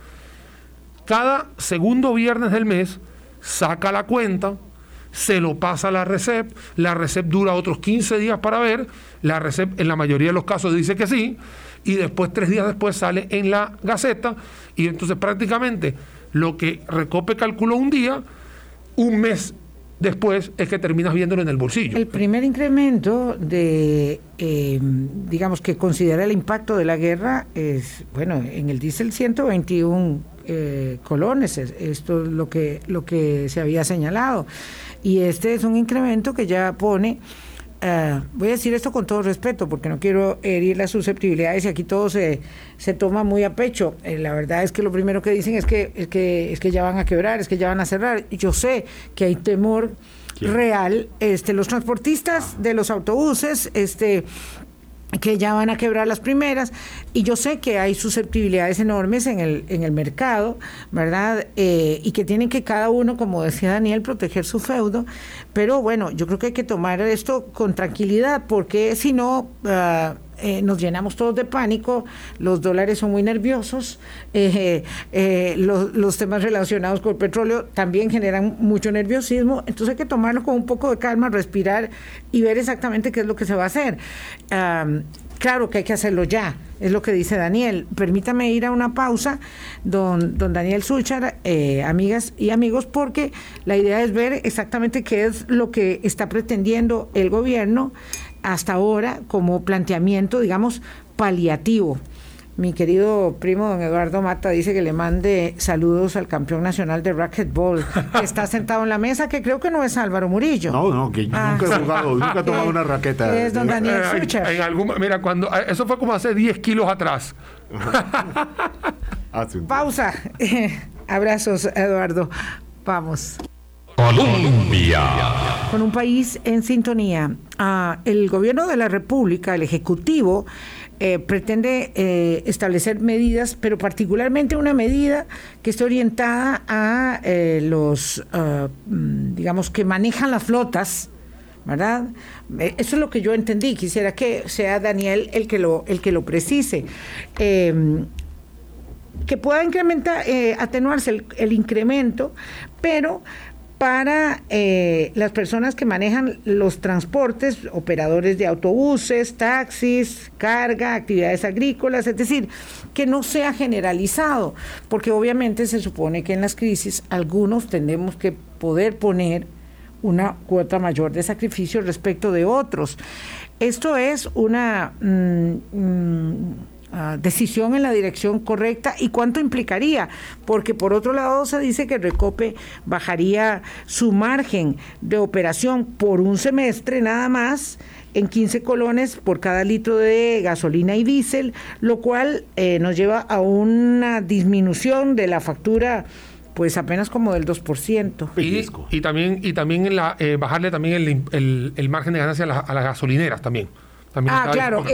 D: Cada segundo viernes del mes saca la cuenta, se lo pasa a la RECEP, la RECEP dura otros 15 días para ver, la RECEP en la mayoría de los casos dice que sí, y después tres días después sale en la Gaceta, y entonces prácticamente lo que Recope calculó un día, un mes después es que terminas viéndolo en el bolsillo.
B: El primer incremento de, eh, digamos, que considera el impacto de la guerra es, bueno, en el diésel 121 eh, colones, esto es lo que, lo que se había señalado. Y este es un incremento que ya pone Uh, voy a decir esto con todo respeto porque no quiero herir las susceptibilidades y aquí todo se, se toma muy a pecho. Eh, la verdad es que lo primero que dicen es que, es, que, es que ya van a quebrar, es que ya van a cerrar. Y yo sé que hay temor real. Este, los transportistas de los autobuses este, que ya van a quebrar las primeras y yo sé que hay susceptibilidades enormes en el, en el mercado, ¿verdad? Eh, y que tienen que cada uno, como decía Daniel, proteger su feudo, pero bueno, yo creo que hay que tomar esto con tranquilidad porque si no... Uh, eh, nos llenamos todos de pánico, los dólares son muy nerviosos, eh, eh, los, los, temas relacionados con el petróleo también generan mucho nerviosismo, entonces hay que tomarlo con un poco de calma, respirar y ver exactamente qué es lo que se va a hacer. Claro que hay que hacerlo ya, es lo que dice Daniel. Permítame ir a una pausa, don, don Daniel Suchar, amigas y amigos, porque la idea es ver exactamente qué es lo que está pretendiendo el gobierno hasta ahora como planteamiento, digamos, paliativo. Mi querido primo don Eduardo Mata dice que le mande saludos al campeón nacional de racquetball que está sentado en la mesa, que creo que no es Álvaro Murillo.
C: No, no, que ah. nunca he jugado, nunca he tomado una raqueta.
B: Es don Daniel Sucher.
D: mira, cuando, eso fue como hace 10 kilos atrás.
B: Pausa. abrazos, Eduardo. Vamos.
A: Colombia.
B: Con un país en sintonía. Ah, el gobierno de la República, el Ejecutivo, eh, pretende eh, establecer medidas, pero particularmente una medida que esté orientada a eh, los, mm, digamos, que manejan las flotas, ¿verdad? Eso es lo que yo entendí. Quisiera que sea Daniel el que lo, el que lo precise. Em, que pueda incrementar, atenuarse el, el incremento, pero para eh, las personas que manejan los transportes, operadores de autobuses, taxis, carga, actividades agrícolas, es decir, que no sea generalizado, porque obviamente se supone que en las crisis algunos tenemos que poder poner una cuota mayor de sacrificio respecto de otros. Esto es una... Mm, mm, Ah, decisión en la dirección correcta y cuánto implicaría, porque por otro lado se dice que Recope bajaría su margen de operación por un semestre nada más en 15 colones por cada litro de gasolina y diésel, lo cual eh, nos lleva a una disminución de la factura pues apenas como del 2%.
D: Y, y también, y también la, eh, bajarle también el, el, margen de ganancia a las gasolineras también
B: ah, claro,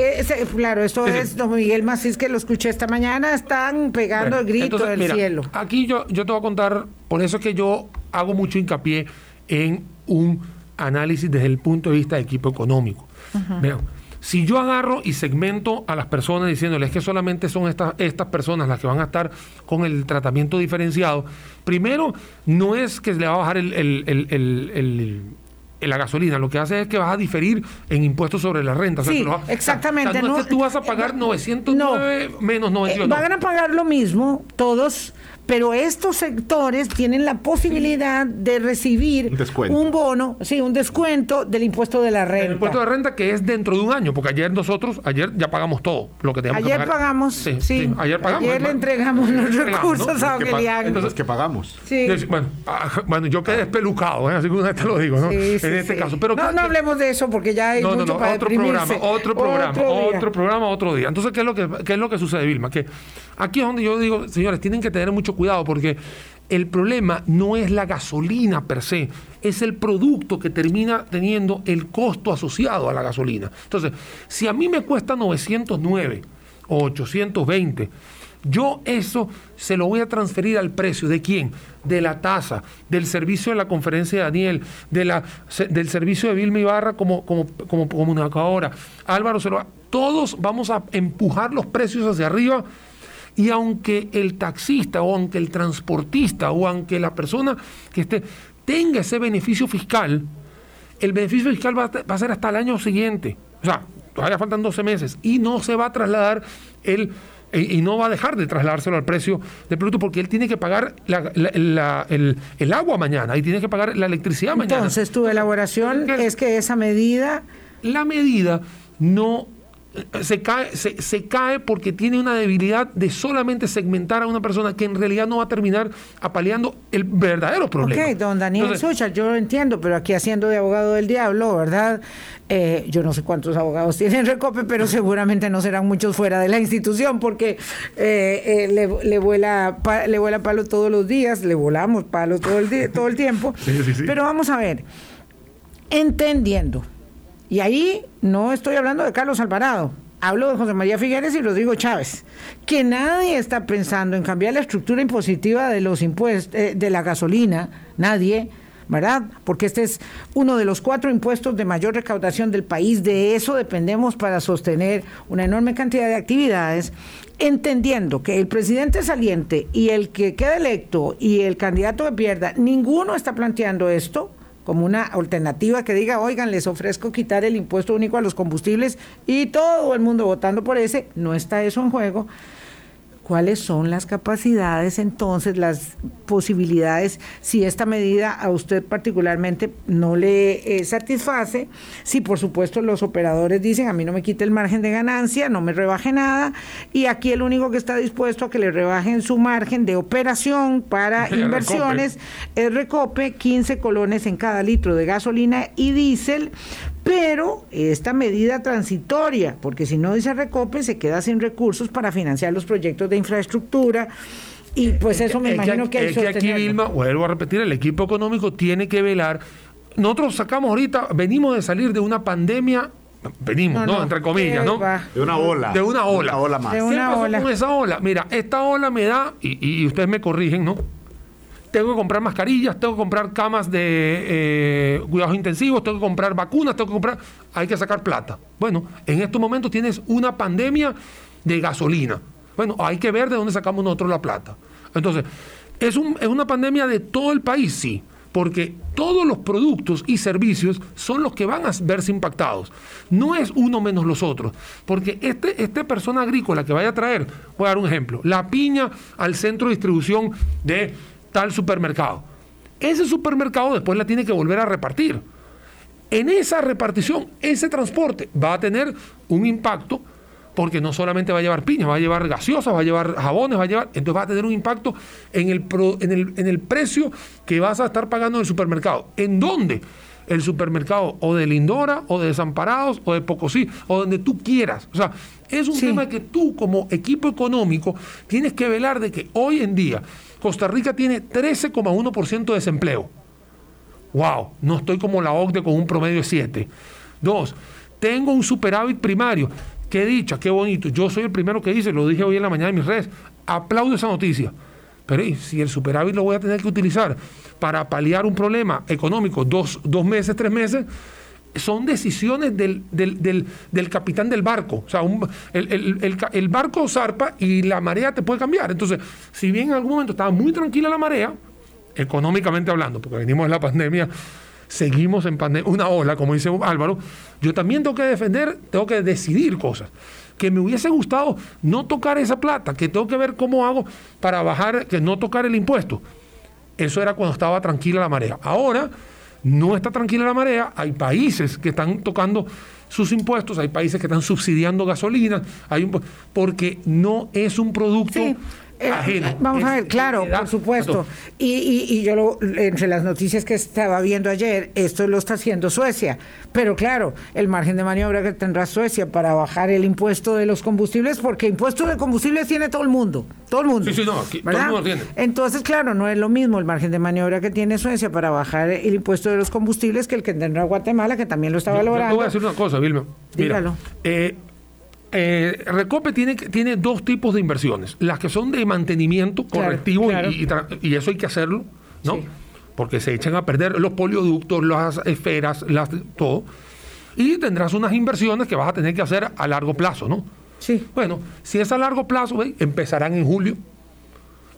B: claro, esto es, don Miguel Macís, que lo escuché esta mañana, están pegando el grito del cielo.
D: Aquí yo, yo te voy a contar, por eso es que yo hago mucho hincapié en un análisis desde el punto de vista de equipo económico. si yo agarro y segmento a las personas diciéndoles que solamente son estas, estas personas las que van a estar con el tratamiento diferenciado, primero no es que le va a bajar el la gasolina, lo que hace es que vas a diferir en impuestos sobre la renta.
B: Sí, exactamente.
D: no, es que tú vas a pagar 909 menos 98.
B: Eh, van a pagar lo mismo todos pero estos sectores tienen la posibilidad de recibir un, bono, sí, un descuento del impuesto de la renta. El
D: impuesto de renta que es dentro de un año, porque ayer nosotros, ayer ya pagamos todo lo que teníamos
B: ayer
D: que pagar.
B: Pagamos, sí, ayer pagamos. Ayer le entregamos los recursos a Ogelian.
C: Entonces, que pagamos.
B: Sí.
D: Bueno, ah, bueno, yo quedé espelucado, ¿eh? así que te lo digo, ¿no? en este caso. Pero
B: no, no hablemos de eso porque ya hay no, mucho no, para
D: otro programa, otro programa, otro, programa, otro día. Entonces, ¿qué es lo que, qué es lo que sucede, Vilma? Que aquí es donde yo digo, señores, tienen que tener mucho cuidado porque el problema no es la gasolina per se, es el producto que termina teniendo el costo asociado a la gasolina. Entonces, si a mí me cuesta 909 o 820 Yo eso se lo voy a transferir al precio. ¿De quién? De la tasa, del servicio de la conferencia de Daniel, de la, del servicio de Vilma Ibarra como, como, como comunicadora. Álvaro se lo. Todos vamos a empujar los precios hacia arriba. Y aunque el taxista o aunque el transportista o aunque la persona que esté tenga ese beneficio fiscal, el beneficio fiscal va a, ser hasta el año siguiente. O sea, todavía faltan 12 meses y no se va a trasladar el y no va a dejar de trasladárselo al precio del producto porque él tiene que pagar el, agua mañana y tiene que pagar la electricidad mañana.
B: Entonces, tu elaboración es que esa medida...
D: La medida no se cae, se, cae porque tiene una debilidad de solamente segmentar a una persona que en realidad no va a terminar apaleando el verdadero problema.
B: Ok, don Daniel Sucha, yo lo entiendo, pero aquí haciendo de abogado del diablo, ¿verdad? Eh, yo no sé cuántos abogados tienen Recope, pero seguramente no serán muchos fuera de la institución porque eh, eh, le, vuela, le vuela palo todos los días, le volamos palo todo el, todo el tiempo. Pero vamos a ver, entendiendo y ahí no estoy hablando de Carlos Alvarado, hablo de José María Figueres y Rodrigo Chávez, que nadie está pensando en cambiar la estructura impositiva de los impuestos eh, de la gasolina, nadie, ¿verdad? Porque este es uno de los cuatro impuestos de mayor recaudación del país, de eso dependemos para sostener una enorme cantidad de actividades, entendiendo que el presidente saliente y el que queda electo y el candidato que pierda, ninguno está planteando esto como una alternativa que diga, oigan, les ofrezco quitar el impuesto único a los combustibles y todo el mundo votando por ese, no está eso en juego cuáles son las capacidades, entonces las posibilidades, si esta medida a usted particularmente no le eh, satisface, si por supuesto los operadores dicen a mí no me quite el margen de ganancia, no me rebaje nada, y aquí el único que está dispuesto a que le rebajen su margen de operación para inversiones es Recope, 15 colones en cada litro de gasolina y diésel, pero esta medida transitoria, porque si no dice Recope, se queda sin recursos para financiar los proyectos de infraestructura. Y pues eso me imagino que, hay
D: que aquí, Vilma, vuelvo a repetir, el equipo económico tiene que velar. Nosotros sacamos ahorita, venimos de salir de una pandemia venimos, ¿no? Entre comillas, ¿no?
C: De una ola.
D: De una ola.
C: Una ola más.
B: De una
D: ¿Qué
B: ola.
D: con esa ola? Mira, esta ola me da, y, y, ustedes me corrigen, ¿no? Tengo que comprar mascarillas, tengo que comprar camas de eh, cuidados intensivos, tengo que comprar vacunas, tengo que comprar... Hay que sacar plata. Bueno, en estos momentos tienes una pandemia de gasolina. Bueno, hay que ver de dónde sacamos nosotros la plata. Entonces, ¿es, un, ¿es una pandemia de todo el país? Sí porque todos los productos y servicios son los que van a verse impactados. No es uno menos los otros, porque este, esta persona agrícola que vaya a traer, voy a dar un ejemplo, la piña al centro de distribución de tal supermercado. Ese supermercado después la tiene que volver a repartir. En esa repartición, ese transporte va a tener un impacto porque no solamente va a llevar piña, va a llevar gaseosas, va a llevar jabones, va a llevar, entonces va a tener un impacto en el, en el, en el precio que vas a estar pagando en el supermercado. ¿En dónde? El supermercado o de Lindora, o de Desamparados, o de Pocosí, o donde tú quieras. O sea, es un tema que tú como equipo económico tienes que velar de que hoy en día Costa Rica tiene 13,1% de desempleo. ¡Wow! No estoy como la OCDE con un promedio de 7. Dos, tengo un superávit primario. Qué dicha, qué bonito. Yo soy el primero que dice, lo dije hoy en la mañana en mis redes. Aplaudo esa noticia. Pero si el superávit lo voy a tener que utilizar para paliar un problema económico dos, dos meses, tres meses, son decisiones del, del, capitán del barco. O sea, el, barco zarpa y la marea te puede cambiar. Entonces, si bien en algún momento estaba muy tranquila la marea, económicamente hablando, porque venimos de la pandemia, seguimos en pandemia, una ola, como dice Álvaro, yo también tengo que defender, tengo que decidir cosas. Que me hubiese gustado no tocar esa plata, que tengo que ver cómo hago para bajar, que no tocar el impuesto. Eso era cuando estaba tranquila la marea. Ahora no está tranquila la marea, hay países que están tocando sus impuestos, hay países que están subsidiando gasolina, hay un, porque no es un producto
B: eh, vamos a ver, claro, por supuesto. Y, y, yo, lo, entre las noticias que estaba viendo ayer, esto lo está haciendo Suecia. Pero claro, el margen de maniobra que tendrá Suecia para bajar el impuesto de los combustibles, porque impuesto de combustibles tiene todo el mundo. Todo el mundo.
D: Sí, sí, no, todo el mundo tiene.
B: Entonces, claro, no es lo mismo el margen de maniobra que tiene Suecia para bajar el impuesto de los combustibles que el que tendrá Guatemala, que también lo está valorando.
D: Yo, voy a decir una cosa, Vilma.
B: Dígalo.
D: Eh, eh, Recope tiene, tiene dos tipos de inversiones. Las que son de mantenimiento correctivo y-
B: claro.
D: Y, tra- y eso hay que hacerlo, ¿no?
B: Sí.
D: Porque se echan a perder los polioductos, las esferas, las, todo. Y tendrás unas inversiones que vas a tener que hacer a largo plazo, ¿no?
B: Sí.
D: Bueno, si es a largo plazo, ¿ve? empezarán en julio,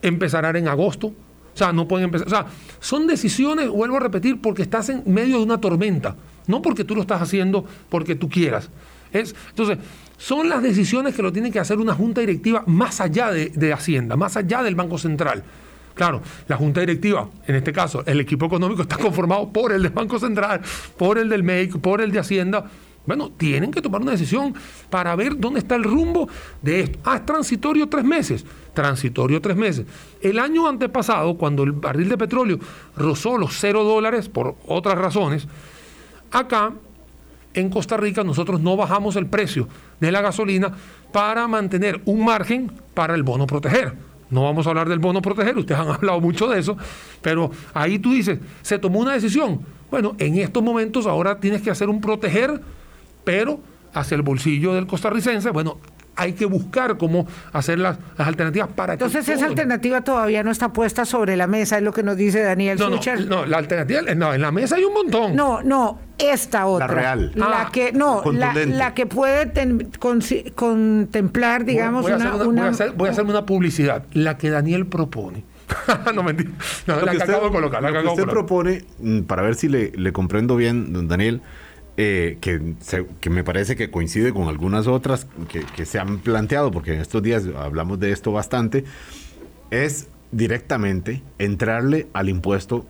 D: empezarán en agosto. O sea, no pueden empezar. O sea, son decisiones, vuelvo a repetir, porque estás en medio de una tormenta. No porque tú lo estás haciendo porque tú quieras. Es, entonces, son las decisiones que lo tiene que hacer una junta directiva más allá de, de Hacienda, más allá del Banco Central. Claro, la junta directiva, en este caso, el equipo económico está conformado por el del Banco Central, por el del MEIC, por el de Hacienda. Bueno, tienen que tomar una decisión para ver dónde está el rumbo de esto. Ah, es transitorio tres meses. Transitorio tres meses. El año antepasado, cuando el barril de petróleo rozó los cero dólares por otras razones, acá en Costa Rica nosotros no bajamos el precio de la gasolina para mantener un margen para el bono proteger. No vamos a hablar del bono proteger, ustedes han hablado mucho de eso, pero ahí tú dices, se tomó una decisión. Bueno, en estos momentos ahora tienes que hacer un proteger, pero hacia el bolsillo del costarricense, bueno, hay que buscar cómo hacer las, las alternativas para que
B: Entonces esa
D: todo-
B: alternativa todavía no está puesta sobre la mesa, es lo que nos dice Daniel
D: No, no,
B: Sucher.
D: no, la alternativa, no, en la mesa hay un montón.
B: No, no, esta otra.
C: real.
B: La
D: Ah,
B: que, no, la, la que puede ten- contemplar, digamos,
D: voy,
B: una,
D: hacer una-
B: una-
D: voy a hacer- voy a hacerme una publicidad. La que Daniel propone. no, mentira. No,
C: Lo
D: la que,
C: usted-
D: acabo de colocar. La
C: lo
D: que
C: que usted
D: colocar.
C: propone, mm, para ver si le, le comprendo bien, don Daniel, eh, que, se- que me parece que coincide con algunas otras que, que se han planteado, porque en estos días hablamos de esto bastante, es directamente entrarle al impuesto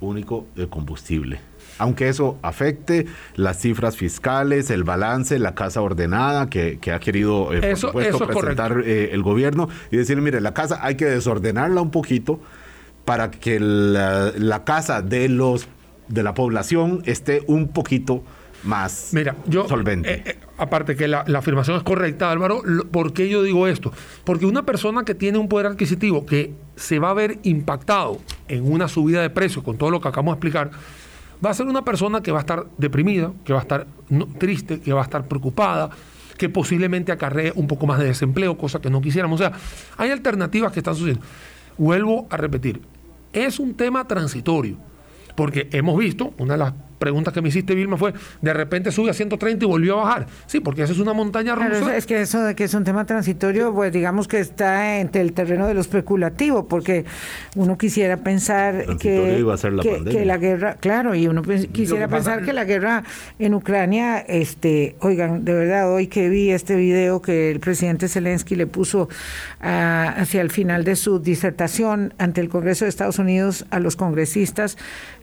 C: único de combustible. Aunque eso afecte las cifras fiscales, el balance, la casa ordenada que, que ha querido, eh, por supuesto, presentar eh, el gobierno y decir, mire, la casa hay que desordenarla un poquito para que la, la casa de los de la población esté un poquito más
D: Mira, yo.
C: solvente.
D: eh, eh, aparte que la, la afirmación es correcta, Álvaro. ¿Por qué yo digo esto? Porque una persona que tiene un poder adquisitivo que se va a ver impactado en una subida de precios, con todo lo que acabamos de explicar, va a ser una persona que va a estar deprimida, que va a estar no- triste, que va a estar preocupada, que posiblemente acarree un poco más de desempleo, cosa que no quisiéramos. O sea, hay alternativas que están sucediendo. Vuelvo a repetir, es un tema transitorio. Porque hemos visto, una de las preguntas que me hiciste, Vilma, fue, de repente sube a 130 y volvió a bajar. Sí, porque esa es una montaña rusa.
B: es que eso de que es un tema transitorio, pues digamos que está entre el terreno de lo especulativo, porque uno quisiera pensar
C: Transitorio
B: que,
C: iba a ser la
B: que- la guerra, claro, y uno quisiera
D: que pasa-
B: pensar que la guerra en Ucrania, este, oigan, de verdad, hoy que vi este video que el presidente Zelensky le puso ah, hacia el final de su disertación ante el Congreso de Estados Unidos a los congresistas,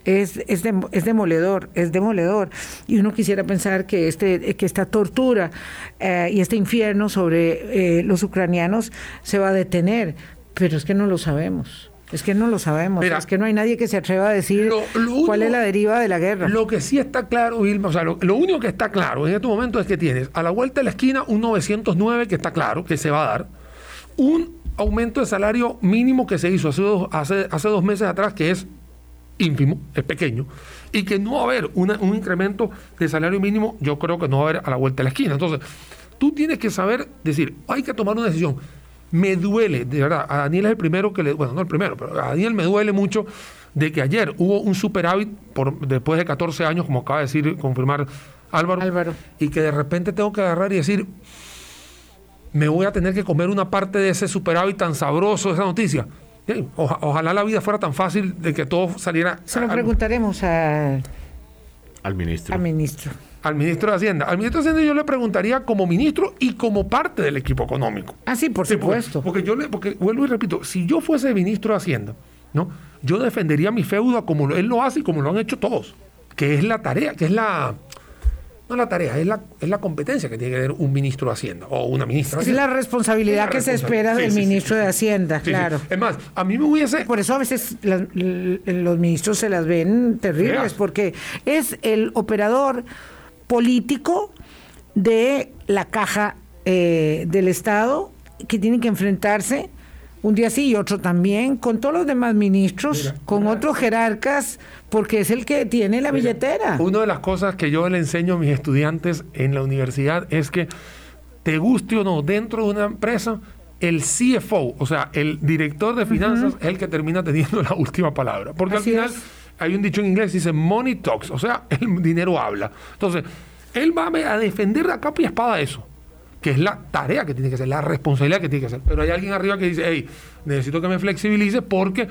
B: es, es, es demoledor, es demoledor. Y uno quisiera pensar que, este, que esta tortura eh, y este infierno sobre eh, los ucranianos se va a detener, pero es que no lo sabemos. Es que no lo sabemos.
D: Mira,
B: es que no hay nadie que se atreva a decir
D: Lo- lo único-
B: cuál es la deriva de la guerra.
D: Lo que sí está claro, Vilma, o sea, lo, lo único que está claro en este momento es que tienes a la vuelta de la esquina un 909 que está claro que se va a dar, un aumento de salario mínimo que se hizo hace dos, hace, hace dos meses atrás que es ínfimo, es pequeño, y que no va a haber una- un incremento de salario mínimo, yo creo que no va a haber a la vuelta de la esquina. Entonces, tú tienes que saber decir, hay que tomar una decisión. Me duele, de verdad, a Daniel es el primero que le, bueno, no el primero, pero a Daniel me duele mucho de que ayer hubo un superávit por, después de 14 años, como acaba de decir, confirmar Álvaro,
B: Álvaro.
D: y que de repente tengo que agarrar y decir, me voy a tener que comer una parte de ese superávit tan sabroso, esa noticia. Oja- ojalá la vida fuera tan fácil de que todo saliera
B: Se lo preguntaremos a-
C: al ministro.
B: al ministro.
D: al ministro de Hacienda. Al ministro de Hacienda yo le preguntaría como ministro y como parte del equipo económico.
B: Ah, sí, por
D: Sí,
B: supuesto.
D: Porque, yo le, porque vuelvo y repito, si yo fuese ministro de Hacienda, ¿no? Yo defendería mi feudo como lo- él lo hace y como lo han hecho todos. Que es la tarea, que es la. No la tarea, es la, es la competencia que tiene que tener un ministro de Hacienda o una ministra. de
B: Es la responsabilidad
D: Es la
B: que se espera
D: Sí,
B: del
D: sí,
B: ministro
D: sí,
B: de. Hacienda, claro.
D: Es más, a mí me hubiese.
B: Por eso a veces las- los ministros se las ven terribles, porque es el operador político de la caja eh, del Estado que tiene que enfrentarse un día sí y otro también con todos los demás ministros,
D: Mira,
B: con otros jerarcas, porque es el que tiene la billetera.
D: Una de las cosas que yo le enseño a mis estudiantes en la universidad es que te guste o no, dentro de una empresa, el CFO, o sea, el director de finanzas, es el que termina teniendo la última palabra. Porque
B: Así
D: al final
B: es.
D: hay un dicho en inglés, dice money talks, o sea, el dinero habla. Entonces, él va a defender a capa y espada eso, que es la tarea que tiene que hacer, la responsabilidad que tiene que hacer. Pero hay alguien arriba que dice, hey, necesito que me flexibilice porque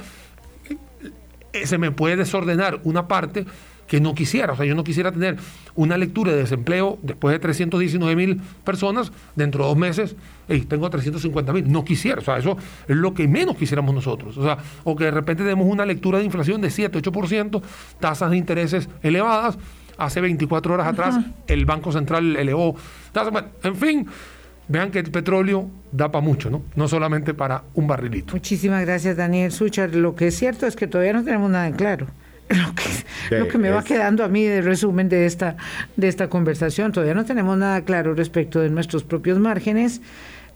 D: eh, se me puede desordenar una parte que no quisiera. O sea, yo no quisiera tener una lectura de desempleo después de 319 mil personas, dentro de dos meses, hey, tengo 350 mil. No quisiera. O sea, eso es lo que menos quisiéramos nosotros. O sea, o que de repente tenemos una lectura de inflación de 7, 8%, tasas de intereses elevadas. Hace 24 horas atrás el Banco Central elevó en fin, vean que el petróleo da para mucho, ¿no? No solamente para un barrilito.
B: Muchísimas gracias, Daniel Suchar. Lo que es cierto es que todavía no tenemos nada en claro. Lo que, lo que me va
C: es-
B: quedando a mí de resumen de esta, de esta conversación, todavía no tenemos nada claro respecto de nuestros propios márgenes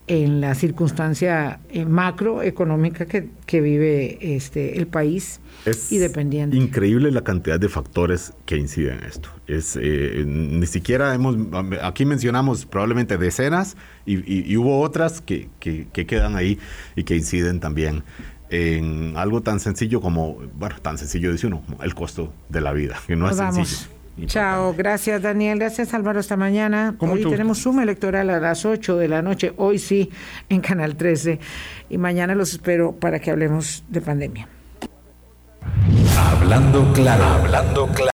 B: en la circunstancia eh, macroeconómica que, que vive este el país
C: Es
B: y dependiente.
C: increíble la cantidad de factores que inciden en esto. Es, eh, ni siquiera hemos, aquí mencionamos probablemente decenas y, y- y hubo otras que, que- que quedan ahí y que inciden también en algo tan sencillo como, bueno, tan sencillo dice uno, el costo de la vida, que no
B: Nos
C: es
B: vamos.
C: sencillo.
B: Chao, gracias Daniel, gracias Álvaro, hasta mañana.
D: Con
B: Hoy tenemos suma electoral a las 8 de la noche, hoy sí, en Canal 13. Y mañana los espero para que hablemos de pandemia.
A: Hablando claro, hablando claro.